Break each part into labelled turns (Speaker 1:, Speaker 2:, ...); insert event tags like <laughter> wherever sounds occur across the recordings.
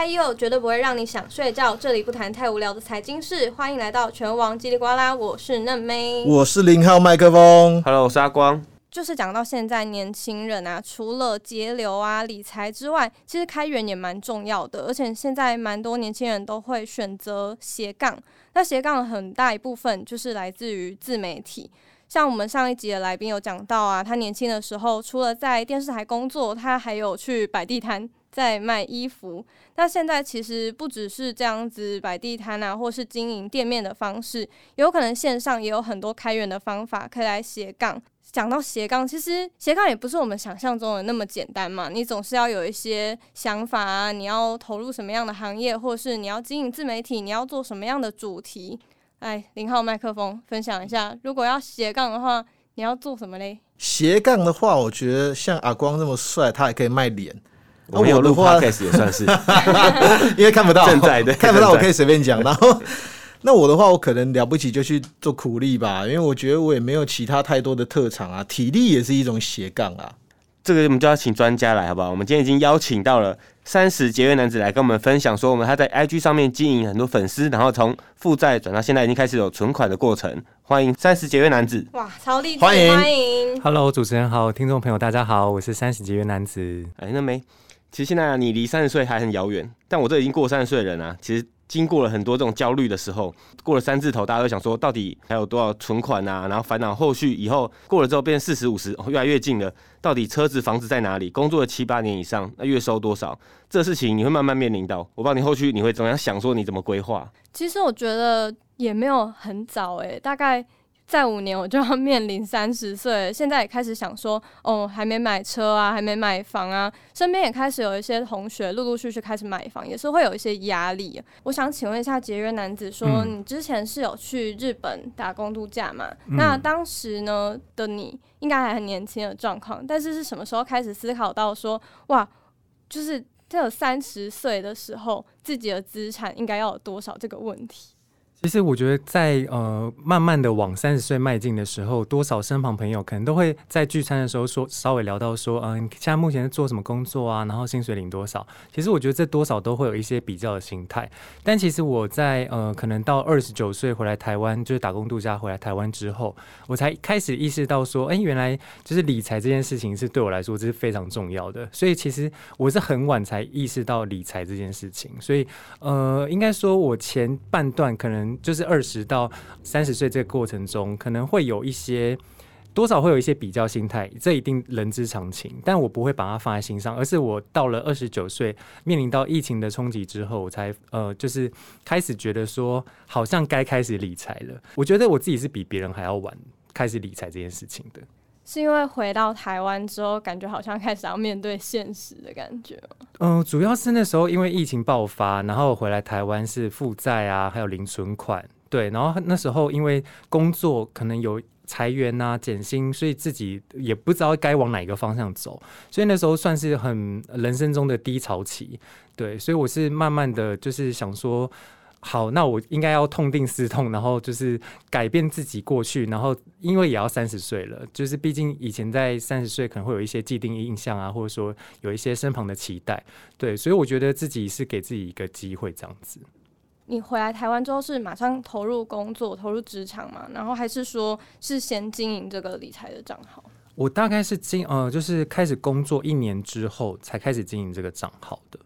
Speaker 1: 嗨哟，绝对不会让你想睡觉。这里不谈太无聊的财经事，欢迎来到拳王叽里呱啦。我是嫩妹，
Speaker 2: 我是零号麦克风。
Speaker 3: Hello，我是阿光。
Speaker 1: 就是讲到现在，年轻人啊，除了节流啊、理财之外，其实开源也蛮重要的。而且现在蛮多年轻人都会选择斜杠，那斜杠很大一部分就是来自于自媒体。像我们上一集的来宾有讲到啊，他年轻的时候除了在电视台工作，他还有去摆地摊在卖衣服。那现在其实不只是这样子摆地摊啊，或是经营店面的方式，有可能线上也有很多开源的方法可以来斜杠。讲到斜杠，其实斜杠也不是我们想象中的那么简单嘛。你总是要有一些想法啊，你要投入什么样的行业，或是你要经营自媒体，你要做什么样的主题？哎，零号麦克风分享一下，如果要斜杠的话，你要做什么嘞？
Speaker 2: 斜杠的话，我觉得像阿光这么帅，他还可以卖脸。
Speaker 3: 我有录 podcast <laughs> 也算是，<laughs>
Speaker 2: 因为看不到，
Speaker 3: 正在的
Speaker 2: 看不到，我可以随便讲。然后。那我的话，我可能了不起就去做苦力吧，因为我觉得我也没有其他太多的特长啊。体力也是一种斜杠啊。
Speaker 3: 这个我们就要请专家来，好不好？我们今天已经邀请到了三十节约男子来跟我们分享，说我们他在 IG 上面经营很多粉丝，然后从负债转到现在已经开始有存款的过程。欢迎三十节约男子！
Speaker 1: 哇，超励志！
Speaker 2: 欢迎
Speaker 1: 欢迎
Speaker 4: ！Hello，主持人好，听众朋友大家好，我是三十节约男子。
Speaker 3: 哎，那没，其实现在你离三十岁还很遥远，但我这已经过三十岁的人啊，其实。经过了很多这种焦虑的时候，过了三字头，大家都想说，到底还有多少存款啊？然后烦恼后续以后过了之后变四十五十，越来越近了。到底车子房子在哪里？工作了七八年以上，那月收多少？这事情你会慢慢面临到。我不知道你后续你会怎么样想，说你怎么规划？
Speaker 1: 其实我觉得也没有很早诶，大概。再五年我就要面临三十岁，现在也开始想说，哦，还没买车啊，还没买房啊，身边也开始有一些同学陆陆续续开始买房，也是会有一些压力。我想请问一下节约男子，说你之前是有去日本打工度假嘛？那当时呢的你应该还很年轻的状况，但是是什么时候开始思考到说，哇，就是这三十岁的时候自己的资产应该要有多少这个问题？
Speaker 4: 其实我觉得，在呃慢慢的往三十岁迈进的时候，多少身旁朋友可能都会在聚餐的时候说，稍微聊到说，嗯，现在目前是做什么工作啊？然后薪水领多少？其实我觉得这多少都会有一些比较的心态。但其实我在呃可能到二十九岁回来台湾，就是打工度假回来台湾之后，我才开始意识到说，哎，原来就是理财这件事情是对我来说这是非常重要的。所以其实我是很晚才意识到理财这件事情。所以呃，应该说我前半段可能。就是二十到三十岁这个过程中，可能会有一些多少会有一些比较心态，这一定人之常情。但我不会把它放在心上，而是我到了二十九岁，面临到疫情的冲击之后，我才呃，就是开始觉得说，好像该开始理财了。我觉得我自己是比别人还要晚开始理财这件事情的。
Speaker 1: 是因为回到台湾之后，感觉好像开始要面对现实的感觉
Speaker 4: 嗯，主要是那时候因为疫情爆发，然后回来台湾是负债啊，还有零存款，对。然后那时候因为工作可能有裁员啊、减薪，所以自己也不知道该往哪个方向走，所以那时候算是很人生中的低潮期。对，所以我是慢慢的就是想说。好，那我应该要痛定思痛，然后就是改变自己过去，然后因为也要三十岁了，就是毕竟以前在三十岁可能会有一些既定印象啊，或者说有一些身旁的期待，对，所以我觉得自己是给自己一个机会这样子。
Speaker 1: 你回来台湾之后是马上投入工作、投入职场嘛？然后还是说是先经营这个理财的账号？
Speaker 4: 我大概是经呃，就是开始工作一年之后才开始经营这个账号的。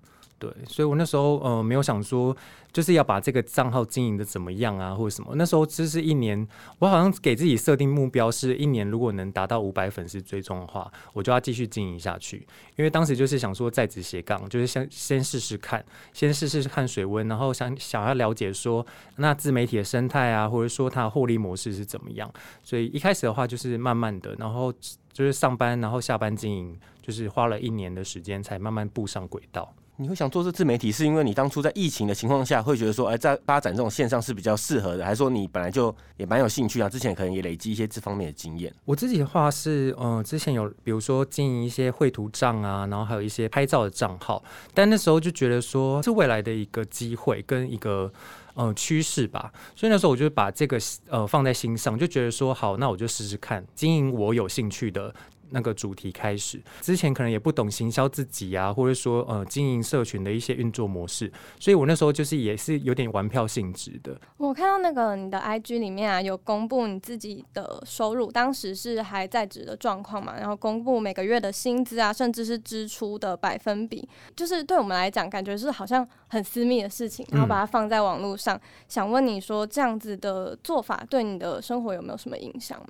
Speaker 4: 对，所以我那时候呃没有想说就是要把这个账号经营的怎么样啊，或者什么。那时候只是一年，我好像给自己设定目标是一年，如果能达到五百粉丝追踪的话，我就要继续经营下去。因为当时就是想说在职斜杠，就是先先试试看，先试试看水温，然后想想要了解说那自媒体的生态啊，或者说它的获利模式是怎么样。所以一开始的话就是慢慢的，然后就是上班，然后下班经营，就是花了一年的时间才慢慢步上轨道。
Speaker 3: 你会想做这自媒体，是因为你当初在疫情的情况下，会觉得说，哎，在发展这种线上是比较适合的，还是说你本来就也蛮有兴趣啊？之前可能也累积一些这方面的经验。
Speaker 4: 我自己的话是，嗯，之前有比如说经营一些绘图账啊，然后还有一些拍照的账号，但那时候就觉得说是未来的一个机会跟一个。呃，趋势吧，所以那时候我就把这个呃放在心上，就觉得说好，那我就试试看经营我有兴趣的那个主题开始。之前可能也不懂行销自己啊，或者说呃经营社群的一些运作模式，所以我那时候就是也是有点玩票性质的。
Speaker 1: 我看到那个你的 IG 里面啊，有公布你自己的收入，当时是还在职的状况嘛，然后公布每个月的薪资啊，甚至是支出的百分比，就是对我们来讲，感觉是好像很私密的事情，然后把它放在网络上。想问你说，这样子的做法对你的生活有没有什么影响吗？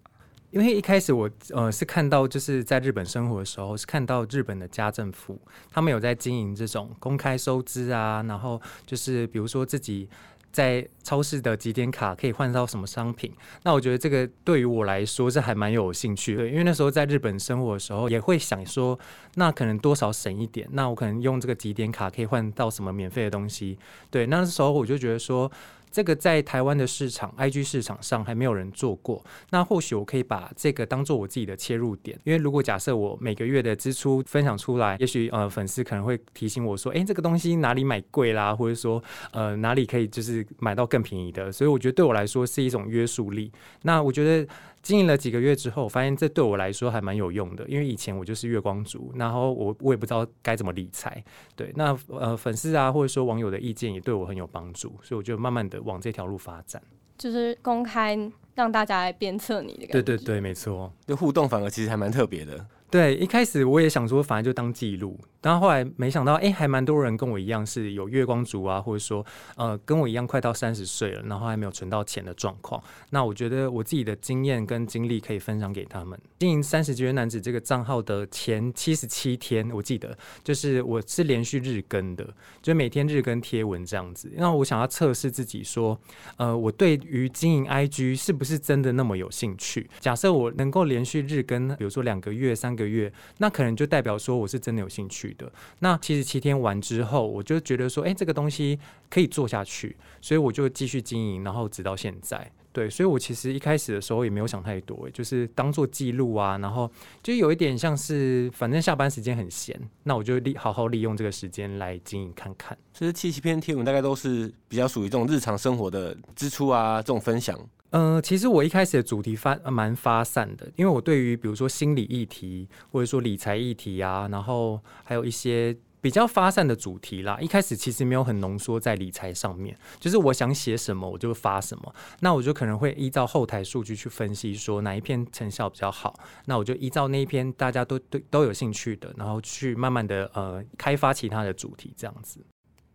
Speaker 4: 因为一开始我呃是看到就是在日本生活的时候，是看到日本的家政妇他们有在经营这种公开收支啊，然后就是比如说自己在超市的几点卡可以换到什么商品，那我觉得这个对于我来说是还蛮有兴趣的，因为那时候在日本生活的时候也会想说，那可能多少省一点，那我可能用这个几点卡可以换到什么免费的东西，对，那时候我就觉得说。这个在台湾的市场，IG 市场上还没有人做过。那或许我可以把这个当做我自己的切入点，因为如果假设我每个月的支出分享出来，也许呃粉丝可能会提醒我说，哎，这个东西哪里买贵啦，或者说呃哪里可以就是买到更便宜的。所以我觉得对我来说是一种约束力。那我觉得。经营了几个月之后，我发现这对我来说还蛮有用的，因为以前我就是月光族，然后我我也不知道该怎么理财。对，那呃粉丝啊或者说网友的意见也对我很有帮助，所以我就慢慢的往这条路发展，
Speaker 1: 就是公开让大家来鞭策你的感觉。
Speaker 4: 对对对，没错，
Speaker 3: 就互动反而其实还蛮特别的。
Speaker 4: 对，一开始我也想说，反正就当记录。但后来没想到，哎，还蛮多人跟我一样是有月光族啊，或者说，呃，跟我一样快到三十岁了，然后还没有存到钱的状况。那我觉得我自己的经验跟经历可以分享给他们。经营三十节约男子这个账号的前七十七天，我记得就是我是连续日更的，就每天日更贴文这样子。那我想要测试自己，说，呃，我对于经营 IG 是不是真的那么有兴趣？假设我能够连续日更，比如说两个月、三个个月，那可能就代表说我是真的有兴趣。的那七十七天完之后，我就觉得说，哎，这个东西可以做下去，所以我就继续经营，然后直到现在。对，所以我其实一开始的时候也没有想太多，就是当做记录啊，然后就有一点像是，反正下班时间很闲，那我就利好好利用这个时间来经营看看。
Speaker 3: 其实七十篇贴文大概都是比较属于这种日常生活的支出啊，这种分享。
Speaker 4: 呃，其实我一开始的主题发蛮发散的，因为我对于比如说心理议题，或者说理财议题啊，然后还有一些比较发散的主题啦。一开始其实没有很浓缩在理财上面，就是我想写什么我就发什么。那我就可能会依照后台数据去分析，说哪一篇成效比较好，那我就依照那一篇大家都对都有兴趣的，然后去慢慢的呃开发其他的主题这样子。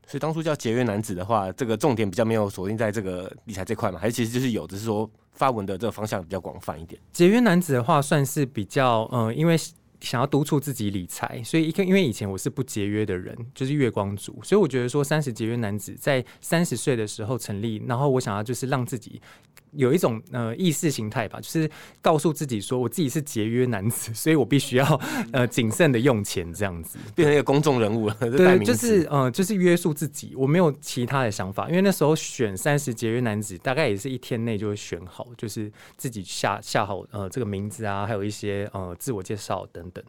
Speaker 3: 所以当初叫节约男子的话，这个重点比较没有锁定在这个理财这块嘛，还是其实就是有，只是说发文的这个方向比较广泛一点。
Speaker 4: 节约男子的话，算是比较嗯，因为想要督促自己理财，所以一个因为以前我是不节约的人，就是月光族，所以我觉得说三十节约男子在三十岁的时候成立，然后我想要就是让自己。有一种呃意识形态吧，就是告诉自己说，我自己是节约男子，<laughs> 所以我必须要呃谨慎的用钱，这样子
Speaker 3: 变成一个公众人物了。
Speaker 4: 对，就是呃，就是约束自己，我没有其他的想法。因为那时候选三十节约男子，大概也是一天内就会选好，就是自己下下好呃这个名字啊，还有一些呃自我介绍等等。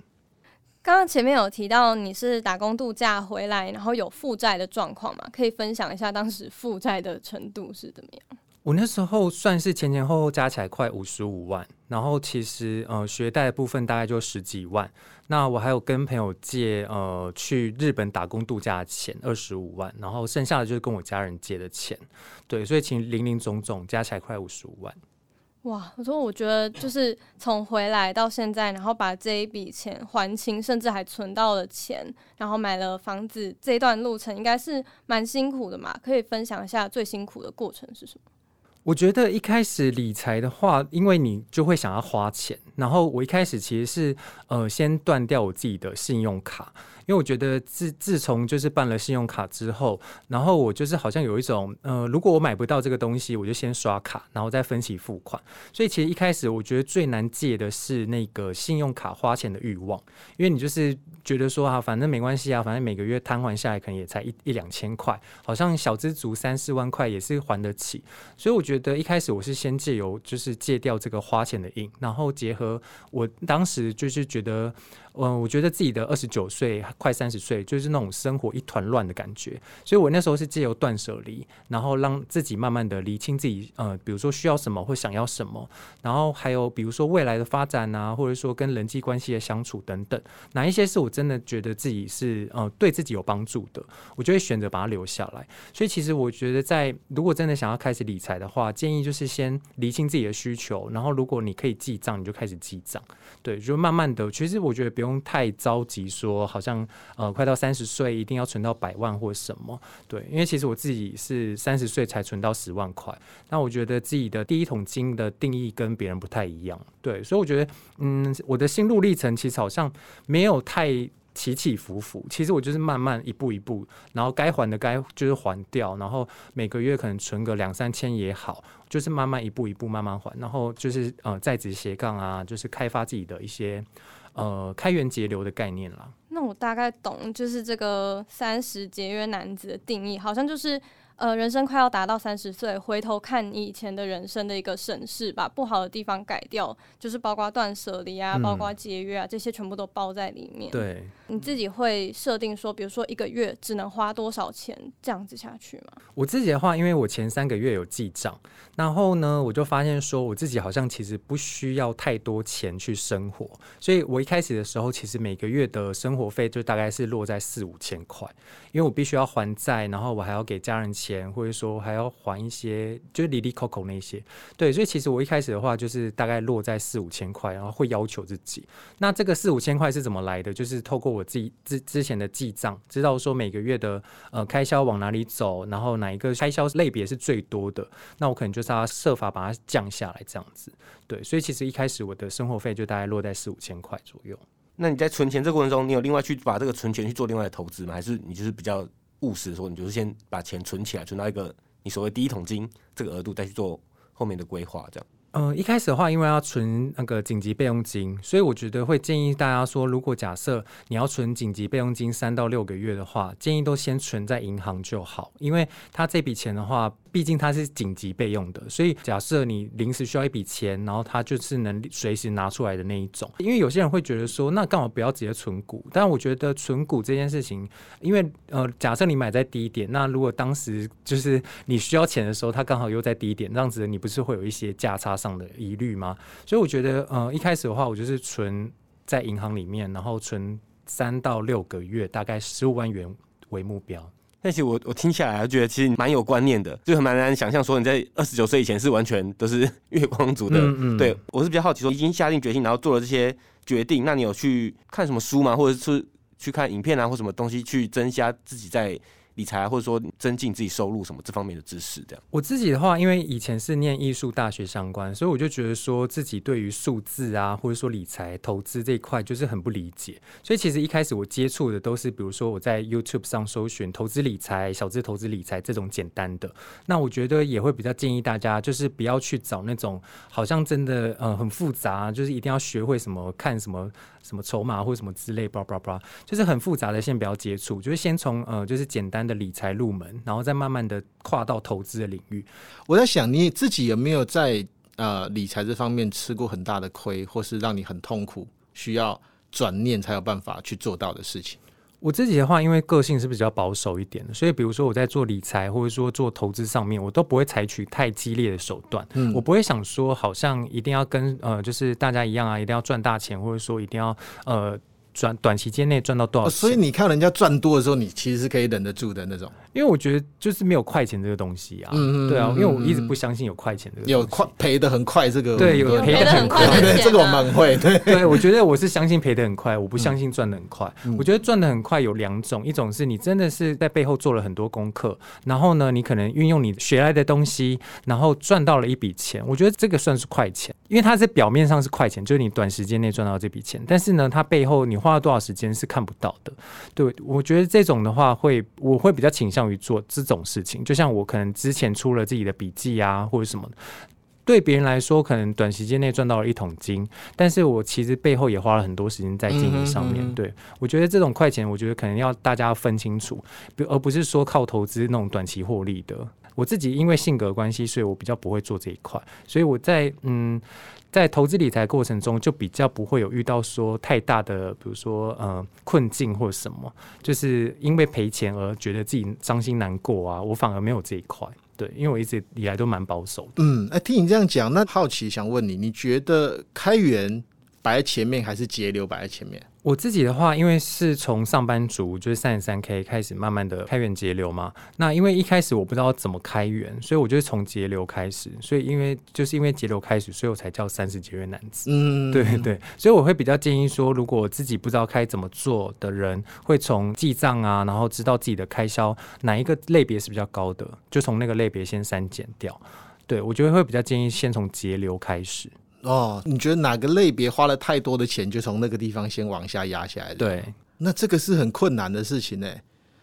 Speaker 1: 刚刚前面有提到你是打工度假回来，然后有负债的状况嘛？可以分享一下当时负债的程度是怎么样？
Speaker 4: 我那时候算是前前后后加起来快五十五万，然后其实呃学贷的部分大概就十几万，那我还有跟朋友借呃去日本打工度假的钱二十五万，然后剩下的就是跟我家人借的钱，对，所以其实零零总总加起来快五十五万。
Speaker 1: 哇，我说我觉得就是从回来到现在，然后把这一笔钱还清，甚至还存到了钱，然后买了房子，这一段路程应该是蛮辛苦的嘛？可以分享一下最辛苦的过程是什么？
Speaker 4: 我觉得一开始理财的话，因为你就会想要花钱，然后我一开始其实是呃先断掉我自己的信用卡。因为我觉得自自从就是办了信用卡之后，然后我就是好像有一种，呃，如果我买不到这个东西，我就先刷卡，然后再分期付款。所以其实一开始我觉得最难戒的是那个信用卡花钱的欲望，因为你就是觉得说啊，反正没关系啊，反正每个月摊还下来可能也才一一两千块，好像小资足三四万块也是还得起。所以我觉得一开始我是先借由就是戒掉这个花钱的瘾，然后结合我当时就是觉得，嗯，我觉得自己的二十九岁快三十岁，就是那种生活一团乱的感觉。所以我那时候是借由断舍离，然后让自己慢慢的理清自己，呃，比如说需要什么或想要什么，然后还有比如说未来的发展啊，或者说跟人际关系的相处等等，哪一些是我真的觉得自己是呃对自己有帮助的，我就会选择把它留下来。所以其实我觉得，在如果真的想要开始理财的话，建议就是先理清自己的需求，然后如果你可以记账，你就开始记账。对，就慢慢的，其实我觉得不用太着急，说好像呃快到三十岁一定要存到百万或什么。对，因为其实我自己是三十岁才存到十万块，那我觉得自己的第一桶金的定义跟别人不太一样。对，所以我觉得，嗯，我的心路历程其实好像没有太起起伏伏，其实我就是慢慢一步一步，然后该还的该就是还掉，然后每个月可能存个两三千也好，就是慢慢一步一步慢慢还，然后就是呃在职斜杠啊，就是开发自己的一些呃开源节流的概念啦。
Speaker 1: 那我大概懂，就是这个三十节约男子的定义，好像就是呃，人生快要达到三十岁，回头看你以前的人生的一个审视，把不好的地方改掉，就是包括断舍离啊，
Speaker 4: 嗯
Speaker 1: 包括节约啊，这些全部都包在里面。，
Speaker 4: 对，
Speaker 1: 你自己会设定说，比如说一个月只能花多少钱，这样子下去吗？
Speaker 4: 我自己的话，因为我前三个月有记账，然后呢，我就发现说我自己好像其实不需要太多钱去生活，所以我一开始的时候，其实每个月的生活费就大概是落在四五千块，因为我必须要还债，然后我还要给家人钱，钱或者说还要还一些就是里里口口那些，对，所以其实我一开始的话就是大概落在四五千块，然后会要求自己。那这个四五千块是怎么来的？就是透过我自己之之前的记账，知道说每个月的呃开销往哪里走，然后哪一个开销类别是最多的，那我可能就是要设法把它降下来，这样子。对，所以其实一开始我的生活费就大概落在四五千块左右。
Speaker 3: 那你在存钱这过程中，你有另外去把这个存钱去做另外的投资吗？还是你就是比较务实，的时候你就是先把钱存起来，存到一个你所谓第一桶金这个额度，再去做后面的规划，这样？
Speaker 4: 嗯，一开始的话，因为要存那个紧急备用金，所以我觉得会建议大家说，如果假设你要存紧急备用金三到六个月的话，建议都先存在银行就好，因为它这笔钱的话，毕竟它是紧急备用的，所以假设你临时需要一笔钱，然后它就是能随时拿出来的那一种。因为有些人会觉得说，那干嘛不要直接存股？但我觉得存股这件事情，因为呃，假设你买在低点，那如果当时就是你需要钱的时候，它刚好又在低点，这样子你不是会有一些价差上的疑虑吗？所以我觉得，呃，一开始的话，我就是存在银行里面，然后存三到六个月，大概十五万元为目标。
Speaker 3: 但其实我我听下来，我觉得其实蛮有观念的，就很蛮难想象说你在二十九岁以前是完全都是 <laughs> 月光族的。
Speaker 4: 嗯嗯
Speaker 3: 对我是比较好奇说，已经下定决心，然后做了这些决定，那你有去看什么书吗？或者是去看影片啊，或什么东西去增加自己在理财，或者说增进自己收入什么这方面的知识？这样。
Speaker 4: 我自己的话，因为以前是念艺术大学相关，所以我就觉得说自己对于数字啊，或者说理财投资这一块就是很不理解。所以其实一开始我接触的都是，比如说我在 YouTube 上搜寻投资理财、小资投资理财这种简单的。那我觉得也会比较建议大家，就是不要去找那种好像真的呃很复杂，就是一定要学会什么看什么什么筹码或什么之类，叭叭叭，就是很复杂的，先不要接触，就是先从呃就是简单的理财入门，然后再慢慢的跨到投资的领域。
Speaker 2: 我在想，你自己有没有在呃理财这方面吃过很大的亏，或是让你很痛苦，需要转念才有办法去做到的事情？
Speaker 4: 我自己的话，因为个性是比较保守一点的，所以比如说我在做理财或者说做投资上面，我都不会采取太激烈的手段。
Speaker 2: 嗯
Speaker 4: 我不会想说，好像一定要跟呃，就是大家一样啊，一定要赚大钱，或者说一定要呃赚短期间内赚到多少钱。
Speaker 2: 哦所以你看人家赚多的时候，你其实是可以忍得住的那种。
Speaker 4: 因为我觉得就是没有快钱这个东西啊，
Speaker 2: 嗯嗯
Speaker 4: 对啊，
Speaker 2: 嗯
Speaker 4: 因为我一直
Speaker 2: 嗯
Speaker 4: 不相信有快钱这个东西
Speaker 2: 有快赔的很快，这个
Speaker 4: 对有赔的很快
Speaker 2: 这个我
Speaker 1: 啊
Speaker 2: 蛮会。对，<laughs>
Speaker 4: 对，我觉得我是相信赔的很快，我不相信赚的很快。
Speaker 2: 嗯
Speaker 4: 我觉得赚的很快有两种，一种是你真的是在背后做了很多功课，然后呢，你可能运用你学来的东西，然后赚到了一笔钱。我觉得这个算是快钱，因为它在表面上是快钱，就是你短时间内赚到这笔钱，但是呢，它背后你花了多少时间是看不到的。对，我觉得这种的话会，我会比较倾向于做这种事情。就像我可能之前出了自己的笔记啊，或者什么。对别人来说，可能短时间内赚到了一桶金，但是我其实背后也花了很多时间在经营上面。
Speaker 2: 嗯哼嗯
Speaker 4: 对我觉得这种快钱，我觉得可能要大家分清楚，比而不是说靠投资那种短期获利的。我自己因为性格关系，所以我比较不会做这一块，所以我在嗯。在投资理财过程中，就比较不会有遇到说太大的，比如说呃困境或者什么，就是因为赔钱而觉得自己伤心难过啊。我反而没有这一块，对，因为我一直以来都蛮保守的。
Speaker 2: 嗯，哎，听你这样讲，那好奇想问你，你觉得开源摆在前面，还是节流摆在前面？
Speaker 4: 我自己的话，因为是从上班族就是三十三 K 开始，慢慢的开源节流嘛。那因为一开始我不知道怎么开源，所以我就是从节流开始。所以因为就是因为节流开始，所以我才叫三十节约男子。嗯，对对。所以我会比较建议说，如果自己不知道该怎么做的人，会从记账啊，然后知道自己的开销哪一个类别是比较高的，就从那个类别先删减掉。对我觉得会比较建议先从节流开始。
Speaker 2: 哦，你觉得哪个类别花了太多的钱，就从那个地方先往下压下来？
Speaker 4: 对，
Speaker 2: 那这个是很困难的事情呢。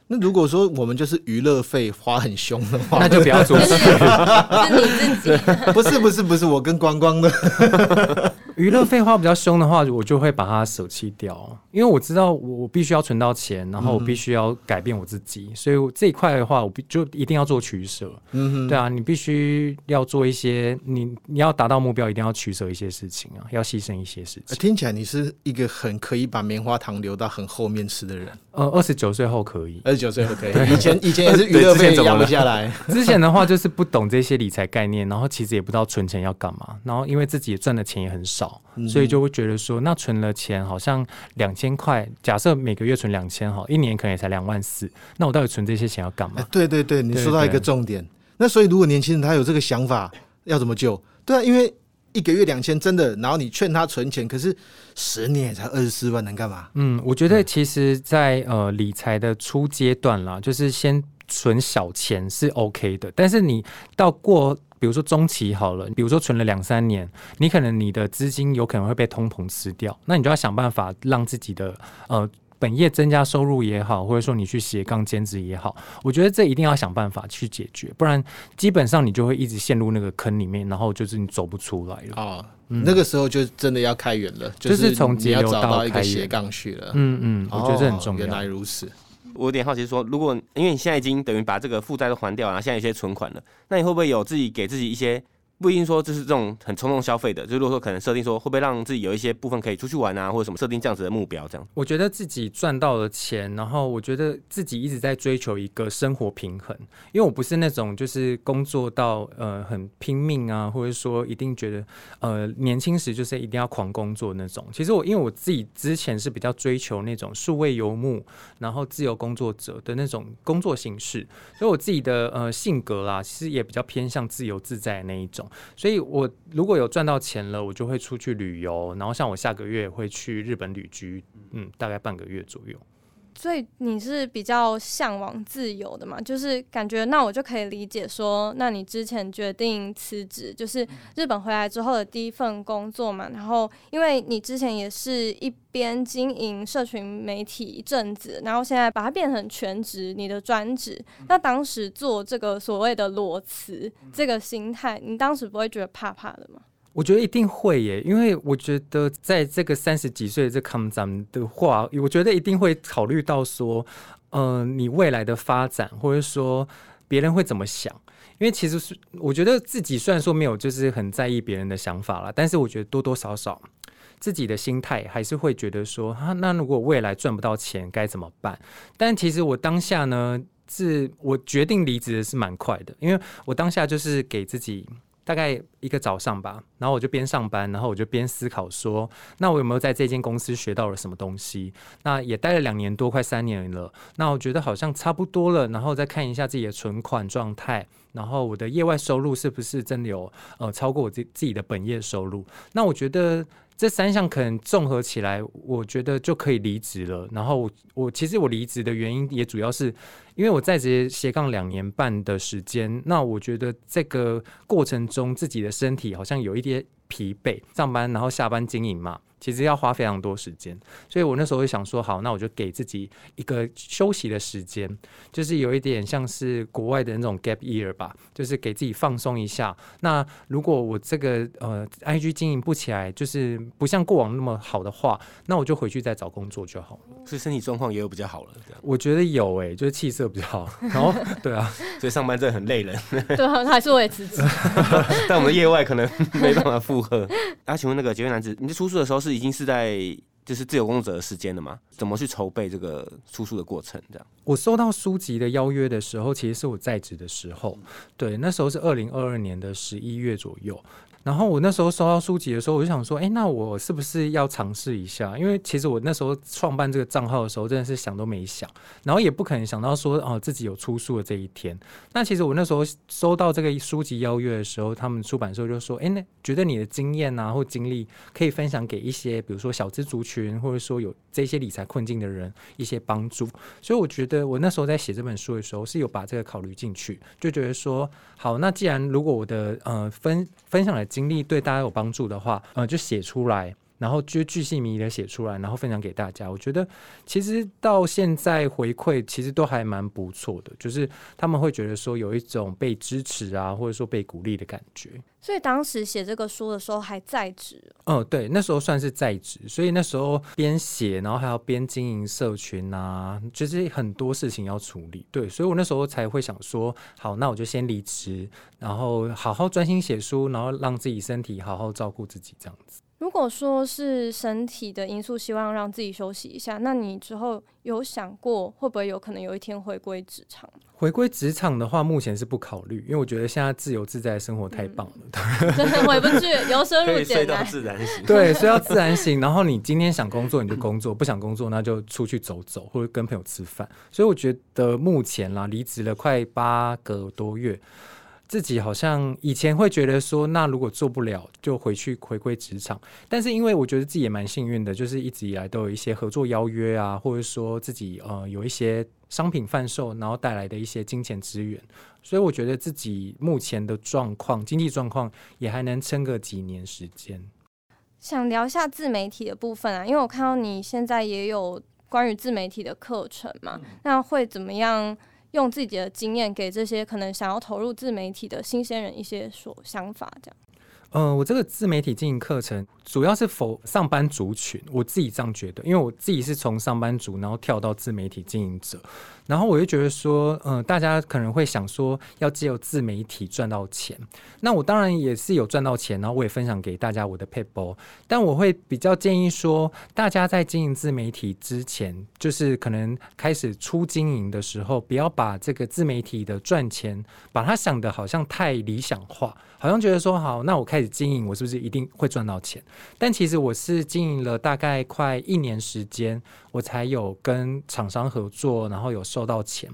Speaker 2: 那如果说我们就是娱乐费花很凶的话，
Speaker 4: 那就不要做。<laughs>
Speaker 1: 是你自己？<laughs>
Speaker 2: 不是不是不是，我跟光光的。
Speaker 4: 娱乐费花比较凶的话，我就会把它舍弃掉，因为我知道我必须要存到钱，然后我必须要改变我自己，所以这一块的话，我必就一定要做取舍。嗯哼，对啊，你必须要做一些，你你要达到目标，一定要取舍一些事情啊，要牺牲一些事情。
Speaker 2: 听起来你是一个很可以把棉花糖留到很后面吃的人。
Speaker 4: 呃，二十九岁后可以，
Speaker 2: 二十九岁后可以。以前以前也是娱乐费养不下来。
Speaker 4: 之前的话就是不懂这些理财概念，然后其实也不知道存钱要干嘛，然后因为自己赚的钱也很少。所以就会觉得说，那存了钱好像两千块，假设每个月存两千哈，一年可能也才两万四，那我到底存这些钱要干嘛？
Speaker 2: 对对对，你说到一个重点。那所以如果年轻人他有这个想法，要怎么救？对啊，因为一个月两千真的，然后你劝他存钱，可是十年也才二十四万，能干嘛？
Speaker 4: 嗯，我觉得其实，在呃理财的初阶段啦，就是先存小钱是 OK 的，但是你到过。比如说中期好了，比如说存了两三年，你可能你的资金有可能会被通膨吃掉，那你就要想办法让自己的呃本业增加收入也好，或者说你去斜杠兼职也好，我觉得这一定要想办法去解决，不然基本上你就会一直陷入那个坑里面，然后就是你走不出来了啊。
Speaker 2: 那个时候就真的要开源了，就是
Speaker 4: 从
Speaker 2: 你要找到一个斜杠去了。
Speaker 4: 嗯嗯，我觉得这很重要。
Speaker 2: 原来如此。
Speaker 3: 我有点好奇，说如果因为你现在已经等于把这个负债都还掉，然后现在有些存款了，那你会不会有自己给自己一些？不一定说就是这种很冲动消费的，就是如果说可能设定说会不会让自己有一些部分可以出去玩啊，或者什么设定这样子的目标，这样。
Speaker 4: 我觉得自己赚到了钱，然后我觉得自己一直在追求一个生活平衡，因为我不是那种就是工作到呃很拼命啊，或者说一定觉得呃年轻时就是一定要狂工作那种。其实我因为我自己之前是比较追求那种数位游牧，然后自由工作者的那种工作形式，所以我自己的呃性格啦，其实也比较偏向自由自在的那一种。所以，我如果有赚到钱了，我就会出去旅游。然后，像我下个月会去日本旅居，嗯，大概半个月左右。
Speaker 1: 所以你是比较向往自由的嘛？就是感觉那我就可以理解说，那你之前决定辞职，就是日本回来之后的第一份工作嘛。然后因为你之前也是一边经营社群媒体一阵子，然后现在把它变成全职，你的专职。那当时做这个所谓的裸辞，这个心态，你当时不会觉得怕怕的吗？
Speaker 4: 我觉得一定会耶，因为我觉得在这个三十几岁这康咱的话，我觉得一定会考虑到说，嗯，你未来的发展，或者说别人会怎么想。因为其实是我觉得自己虽然说没有就是很在意别人的想法了，但是我觉得多多少少自己的心态还是会觉得说，啊，那如果未来赚不到钱该怎么办？但其实我当下呢，是我决定离职是蛮快的，因为我当下就是给自己。大概一个早上吧，然后我就边上班，然后我就边思考说，那我有没有在这间公司学到了什么东西？那也待了两年多，快三年了，那我觉得好像差不多了，然后再看一下自己的存款状态，然后我的业外收入是不是真的有呃超过我自自己的本业收入？那我觉得。这三项可能综合起来，我觉得就可以离职了。然后我其实我离职的原因也主要是因为我在职斜杠两年半的时间，那我觉得这个过程中自己的身体好像有一点疲惫，上班然后下班经营嘛，其实要花非常多时间。所以我那时候就想说，好，那我就给自己一个休息的时间，就是有一点像是国外的那种 gap year 吧，就是给自己放松一下。那如果我这个呃 IG 经营不起来，就是不像过往那么好的话，那我就回去再找工作就好了。
Speaker 3: 所以身体状况也有比较好了，这样。
Speaker 4: 我觉得有诶、就是气色比较好。然后 <laughs> 对啊，
Speaker 3: 所以上班真的很累人，<laughs>
Speaker 1: 对啊，还是我也辞职。<laughs>
Speaker 3: 但我们的业外可能没办法负荷。啊，请问那个杰越男子，你在出书的时候是已经是在就是自由工作者的时间了吗？怎么去筹备这个出书的过程？这样
Speaker 4: 我收到书籍的邀约的时候，其实是我在职的时候，对，那时候是二零二二年的十一月左右。然后我那时候收到书籍的时候，我就想说，哎，那我是不是要尝试一下？因为其实我那时候创办这个账号的时候，真的是想都没想，然后也不可能想到说，哦，自己有出书的这一天。那其实我那时候收到这个书籍邀约的时候，他们出版社就说，哎，那觉得你的经验啊或经历可以分享给一些，比如说小资族群，或者说有这些理财困境的人一些帮助。所以我觉得我那时候在写这本书的时候，是有把这个考虑进去，就觉得说，好，那既然如果我的呃分分享的经历对大家有帮助的话，呃，就写出来，然后就巨细靡遗的写出来，然后分享给大家。我觉得其实到现在回馈其实都还蛮不错的，就是他们会觉得说有一种被支持啊，或者说被鼓励的感觉。
Speaker 1: 所以当时写这个书的时候还在职，
Speaker 4: 嗯，对，那时候算是在职，所以那时候边写，然后还要边经营社群啊，就是很多事情要处理。对，所以我那时候才会想说，好，那我就先离职，然后好好专心写书，然后让自己身体好好照顾自己，这样子。
Speaker 1: 如果说是身体的因素，希望让自己休息一下，那你之后有想过会不会有可能有一天回归职场？
Speaker 4: 回归职场的话，目前是不考虑，因为我觉得现在自由自在的生活太棒了。<laughs>
Speaker 1: 真的回不去，由生入
Speaker 3: 可以睡到。自然醒。
Speaker 4: 对，所以要自然醒。然后你今天想工作你就工作，不想工作那就出去走走，或者跟朋友吃饭。所以我觉得目前啦，离职了快八个多月，自己好像以前会觉得说，那如果做不了就回去回归职场。但是因为我觉得自己也蛮幸运的，就是一直以来都有一些合作邀约啊，或者说自己呃有一些商品贩售，然后带来的一些金钱资源。所以我觉得自己目前的状况，经济状况也还能撑个几年时间。
Speaker 1: 想聊一下自媒体的部分啊，因为我看到你现在也有关于自媒体的课程嘛，那会怎么样用自己的经验给这些可能想要投入自媒体的新鲜人一些所想法？这样，
Speaker 4: 嗯，我这个自媒体经营课程主要是否上班族群，我自己这样觉得，因为我自己是从上班族然后跳到自媒体经营者，然后我就觉得说，嗯、大家可能会想说要借由自媒体赚到钱，那我当然也是有赚到钱，然后我也分享给大家我的 p a p e 但我会比较建议说，大家在经营自媒体之前，就是可能开始初经营的时候，不要把这个自媒体的赚钱，把它想的好像太理想化，好像觉得说好，那我开始经营，我是不是一定会赚到钱？但其实我是经营了大概快一年时间，我才有跟厂商合作，然后有收到钱。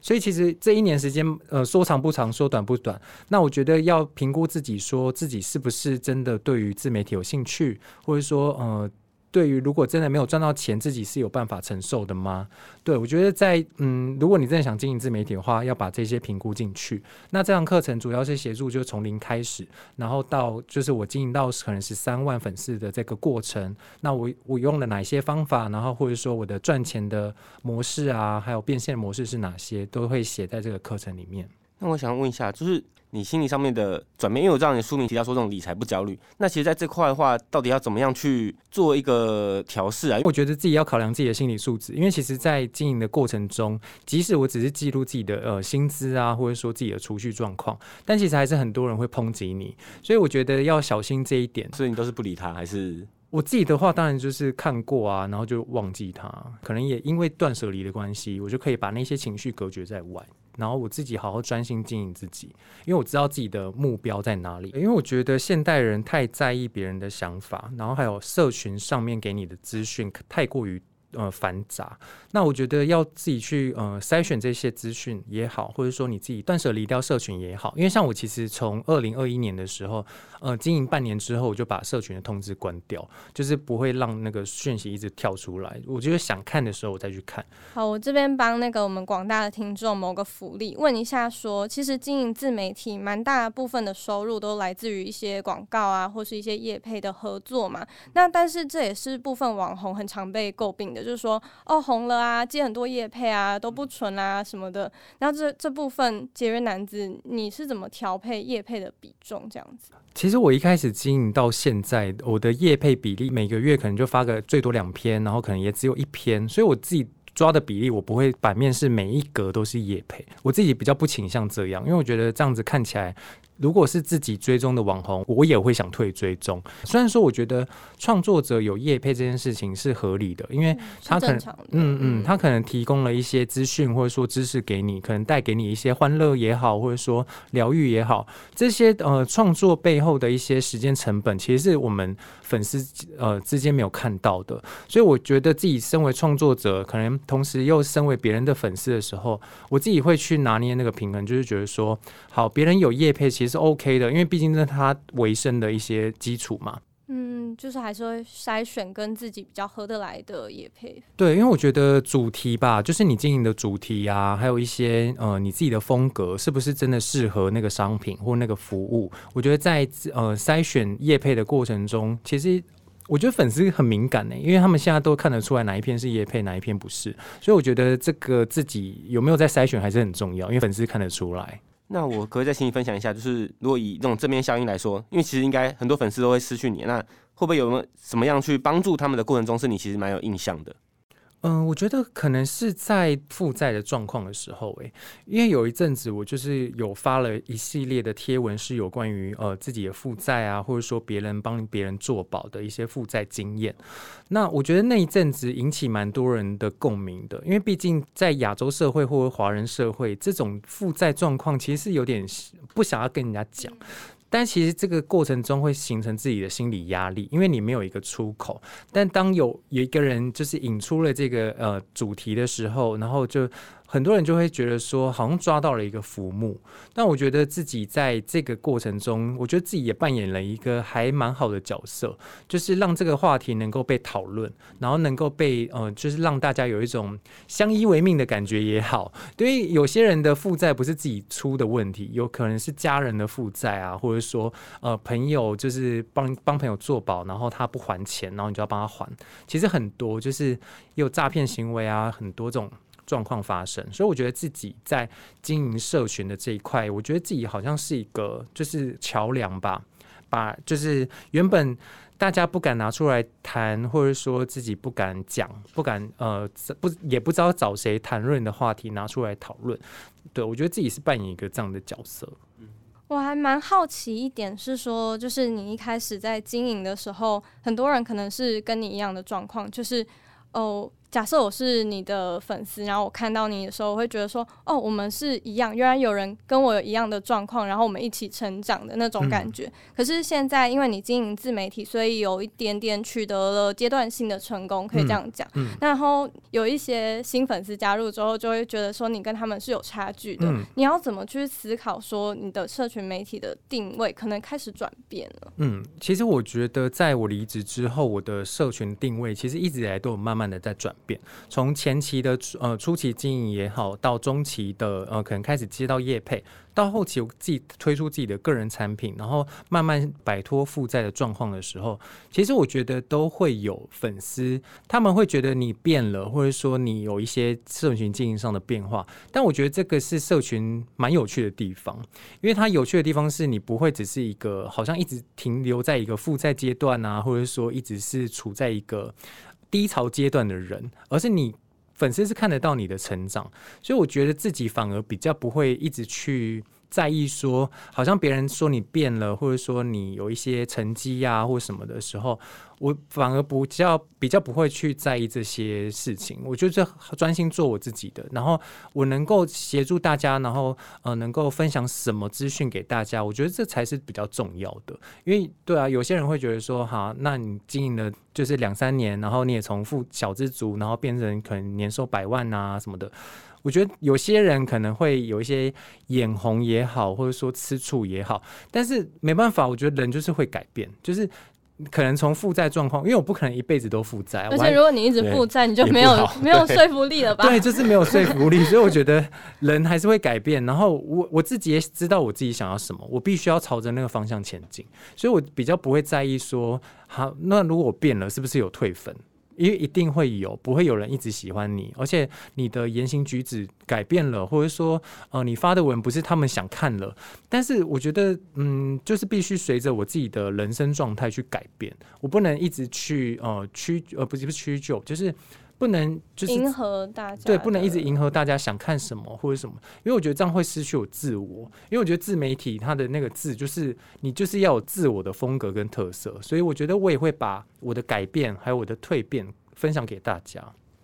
Speaker 4: 所以其实这一年时间，呃，说长不长，说短不短。那我觉得要评估自己，说自己是不是真的对于自媒体有兴趣，或者说，呃，对于如果真的没有赚到钱，自己是有办法承受的吗？对我觉得在嗯，如果你真的想经营自媒体的话，要把这些评估进去。那这堂课程主要是协助，就是从零开始，然后到就是我经营到可能十三万粉丝的这个过程。那我我用了哪些方法，然后或者说我的赚钱的模式啊，还有变现模式是哪些，都会写在这个课程里面。
Speaker 3: 那我想问一下，就是你心理上面的转变，因为我知道你的书名提到说这种理财不焦虑，那其实在这块的话，到底要怎么样去做一个调试啊？
Speaker 4: 我觉得自己要考量自己的心理素质，因为其实，在经营的过程中，即使我只是记录自己的呃薪资啊，或者说自己的储蓄状况，但其实还是很多人会抨击你，所以我觉得要小心这一点。
Speaker 3: 所以你都是不理他，还是
Speaker 4: 我自己的话，当然就是看过啊，然后就忘记他。可能也因为断舍离的关系，我就可以把那些情绪隔绝在外，然后我自己好好专心经营自己，因为我知道自己的目标在哪里。因为我觉得现代人太在意别人的想法，然后还有社群上面给你的资讯太过于呃繁杂。那我觉得要自己去呃筛选这些资讯也好，或者说你自己断舍离掉社群也好，因为像我其实从二零二一年的时候，呃，经营半年之后，我就把社群的通知关掉，就是不会让那个讯息一直跳出来。我觉得想看的时候我再去看。
Speaker 1: 好，我这边帮那个我们广大的听众谋个福利，问一下说，其实经营自媒体蛮大部分的收入都来自于一些广告啊，或是一些业配的合作嘛。那但是这也是部分网红很常被诟病的，就是说哦红了啊，接很多叶配啊都不纯啊什么的。然后这这部分节约男子，你是怎么调配叶配的比重这样子？
Speaker 4: 其实我一开始经营到现在，我的业配比例每个月可能就发个最多两篇，然后可能也只有一篇，所以我自己抓的比例，我不会版面是每一格都是叶配，我自己比较不倾向这样，因为我觉得这样子看起来。如果是自己追踪的网红，我也会想退追踪。虽然说，我觉得创作者有业配这件事情是合理的，因为他可能，嗯嗯，他可能提供了一些资讯或者说知识给你，可能带给你一些欢乐也好，或者说疗愈也好，这些呃创作背后的一些时间成本，其实是我们粉丝呃之间没有看到的。所以我觉得自己身为创作者，可能同时又身为别人的粉丝的时候，我自己会去拿捏那个平衡，就是觉得说，好，别人有业配，其实。是 OK 的，因为毕竟是他维生的一些基础嘛。
Speaker 1: 嗯，就是还是会筛选跟自己比较合得来的也配。
Speaker 4: 对，因为我觉得主题吧，就是你经营的主题啊，还有一些呃你自己的风格，是不是真的适合那个商品或那个服务？我觉得在呃筛选业配的过程中，其实我觉得粉丝很敏感呢，因为他们现在都看得出来哪一篇是叶配，哪一篇不是。所以我觉得这个自己有没有在筛选还是很重要，因为粉丝看得出来。
Speaker 3: 那我可不可以再请你分享一下，就是如果以这种正面效应来说，因为其实应该很多粉丝都会失去你，那会不会有没有什么样去帮助他们的过程中，是你其实蛮有印象的？
Speaker 4: 嗯，我觉得可能是在负债的状况的时候，诶，因为有一阵子我就是有发了一系列的贴文，是有关于呃自己的负债啊，或者说别人帮别人做保的一些负债经验。那我觉得那一阵子引起蛮多人的共鸣的，因为毕竟在亚洲社会或者华人社会，这种负债状况其实是有点不想要跟人家讲。但其实这个过程中会形成自己的心理压力，因为你没有一个出口。但当有有一个人就是引出了这个呃主题的时候，然后就。很多人就会觉得说，好像抓到了一个浮木。但我觉得自己在这个过程中，我觉得自己也扮演了一个还蛮好的角色，就是让这个话题能够被讨论，然后能够被呃，就是让大家有一种相依为命的感觉也好。因为有些人的负债不是自己出的问题，有可能是家人的负债啊，或者说呃朋友就是帮帮朋友做保，然后他不还钱，然后你就要帮他还。其实很多就是有诈骗行为啊，很多种。状况发生，所以我觉得自己在经营社群的这一块，我觉得自己好像是一个就是桥梁吧，把就是原本大家不敢拿出来谈，或者说自己不敢讲、不敢呃不也不知道找谁谈论的话题拿出来讨论。对我觉得自己是扮演一个这样的角色。
Speaker 1: 我还蛮好奇一点是说，就是你一开始在经营的时候，很多人可能是跟你一样的状况，就是哦。假设我是你的粉丝，然后我看到你的时候，我会觉得说，哦，我们是一样，原来有人跟我有一样的状况，然后我们一起成长的那种感觉。可是现在，因为你经营自媒体，所以有一点点取得了阶段性的成功，可以这样讲。然后有一些新粉丝加入之后，就会觉得说你跟他们是有差距的。你要怎么去思考说你的社群媒体的定位可能开始转变了？
Speaker 4: 嗯，其实我觉得在我离职之后，我的社群定位其实一直以来都有慢慢的在转。变从前期的呃初期经营也好，到中期的呃可能开始接到业配。到后期我自己推出自己的个人产品，然后慢慢摆脱负债的状况的时候，其实我觉得都会有粉丝，他们会觉得你变了，或者说你有一些社群经营上的变化。但我觉得这个是社群蛮有趣的地方，因为它有趣的地方是你不会只是一个好像一直停留在一个负债阶段啊，或者说一直是处在一个。低潮阶段的人，而是你粉丝是看得到你的成长，所以我觉得自己反而比较不会一直去在意说，好像别人说你变了，或者说你有一些成绩呀或什么的时候，我反而不较比较不会去在意这些事情。我就是专心做我自己的，然后我能够协助大家，然后呃能够分享什么资讯给大家，我觉得这才是比较重要的。因为对啊，有些人会觉得说，哈，那你经营了就是两三年，然后你也从富小资族，然后变成可能年收百万啊什么的。我觉得有些人可能会有一些眼红也好，或者说吃醋也好，但是没办法，我觉得人就是会改变，就是可能从负债状况，因为我不可能一辈子都负债，
Speaker 1: 而且如果你一直负债，你就没有 <laughs> 没有说服力了吧？
Speaker 4: 对，就是没有说服力，所以我觉得人还是会改变。然后我我自己也知道我自己想要什么，我必须要朝着那个方向前进，所以我比较不会在意说，好，那如果我变了，是不是有退粉？因为一定会有，不会有人一直喜欢你，而且你的言行举止改变了，或者说，呃，你发的文不是他们想看了。但是我觉得，嗯，就是必须随着我自己的人生状态去改变，我不能一直去呃屈，呃不是不是屈就，就是。不能就是
Speaker 1: 迎合大家，
Speaker 4: 对，不能一直迎合大家想看什么或者什么，因为我觉得这样会失去我自我。因为我觉得自媒体它的那个字就是你就是要有自我的风格跟特色，所以我觉得我也会把我的改变还有我的蜕变分享给大家。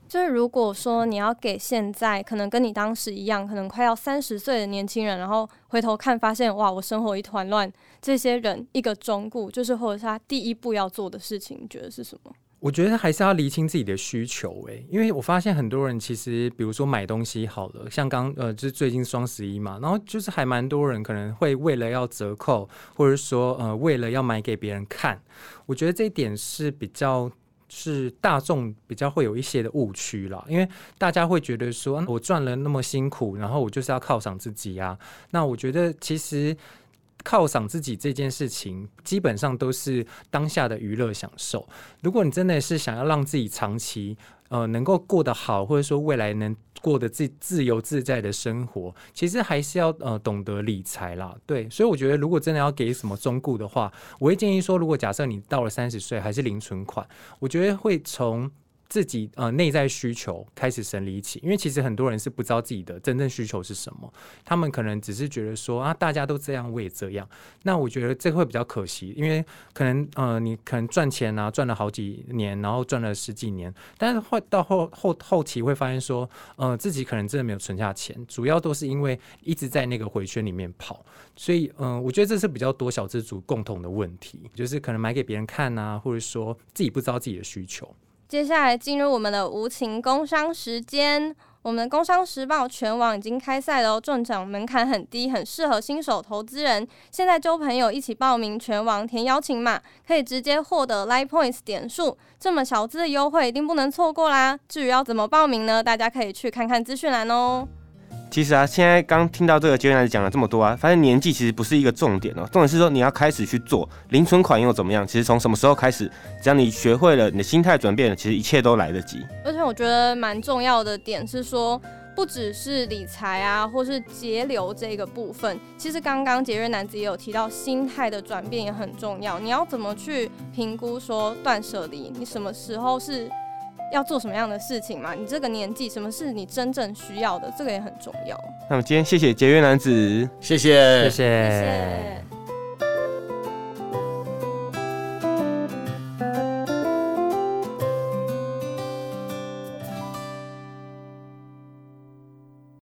Speaker 1: 就是如果说你要给现在可能跟你当时一样，可能快要三十岁的年轻人，然后回头看发现哇，我生活一团乱，这些人一个忠固，就是或者是他第一步要做的事情，你觉得是什么？
Speaker 4: 我觉得还是要厘清自己的需求，诶，因为我发现很多人其实，比如说买东西好了，像刚呃，就是最近双十一嘛，然后就是还蛮多人可能会为了要折扣，或者说呃，为了要买给别人看，我觉得这一点是比较是大众比较会有一些的误区啦，因为大家会觉得说我赚了那么辛苦，然后我就是要犒赏自己啊，那我觉得其实。犒赏自己这件事情，基本上都是当下的娱乐享受。如果你真的是想要让自己长期呃能够过得好，或者说未来能过得自自由自在的生活，其实还是要呃懂得理财啦。对，所以我觉得如果真的要给什么忠固的话，我会建议说，如果假设你到了三十岁还是零存款，我觉得会从。自己呃内在需求开始整理起，因为其实很多人是不知道自己的真正需求是什么，他们可能只是觉得说啊大家都这样我也这样，那我觉得这会比较可惜，因为可能呃你可能赚钱啊赚了好几年，然后赚了十几年，但是会到后后后期会发现说呃自己可能真的没有存下钱，主要都是因为一直在那个回圈里面跑，所以嗯我觉得这是比较多小资族共同的问题，就是可能买给别人看啊，或者说自己不知道自己的需求。
Speaker 1: 接下来进入我们的无情工商时间。我们的工商时报全网已经开赛了，中奖门槛很低，很适合新手投资人。现在揪朋友一起报名全网填邀请码，可以直接获得 Live Points 点数。这么小资的优惠，一定不能错过啦！至于要怎么报名呢？大家可以去看看资讯栏哦。
Speaker 3: 其实啊，现在刚听到这个结论讲了这么多啊，发现年纪其实不是一个重点哦，重点是说你要开始去做零存款又怎么样？其实从什么时候开始，只要你学会了，你的心态转变了，其实一切都来得及。
Speaker 1: 而且我觉得蛮重要的点是说，不只是理财啊，或是节流这个部分，其实刚刚节约男子也有提到，心态的转变也很重要。你要怎么去评估说断舍离？你什么时候是？要做什么样的事情嘛？你这个年纪，什么是你真正需要的？这个也很重要。
Speaker 3: 那么今天谢谢节约男子，
Speaker 2: 谢谢，
Speaker 4: 谢谢。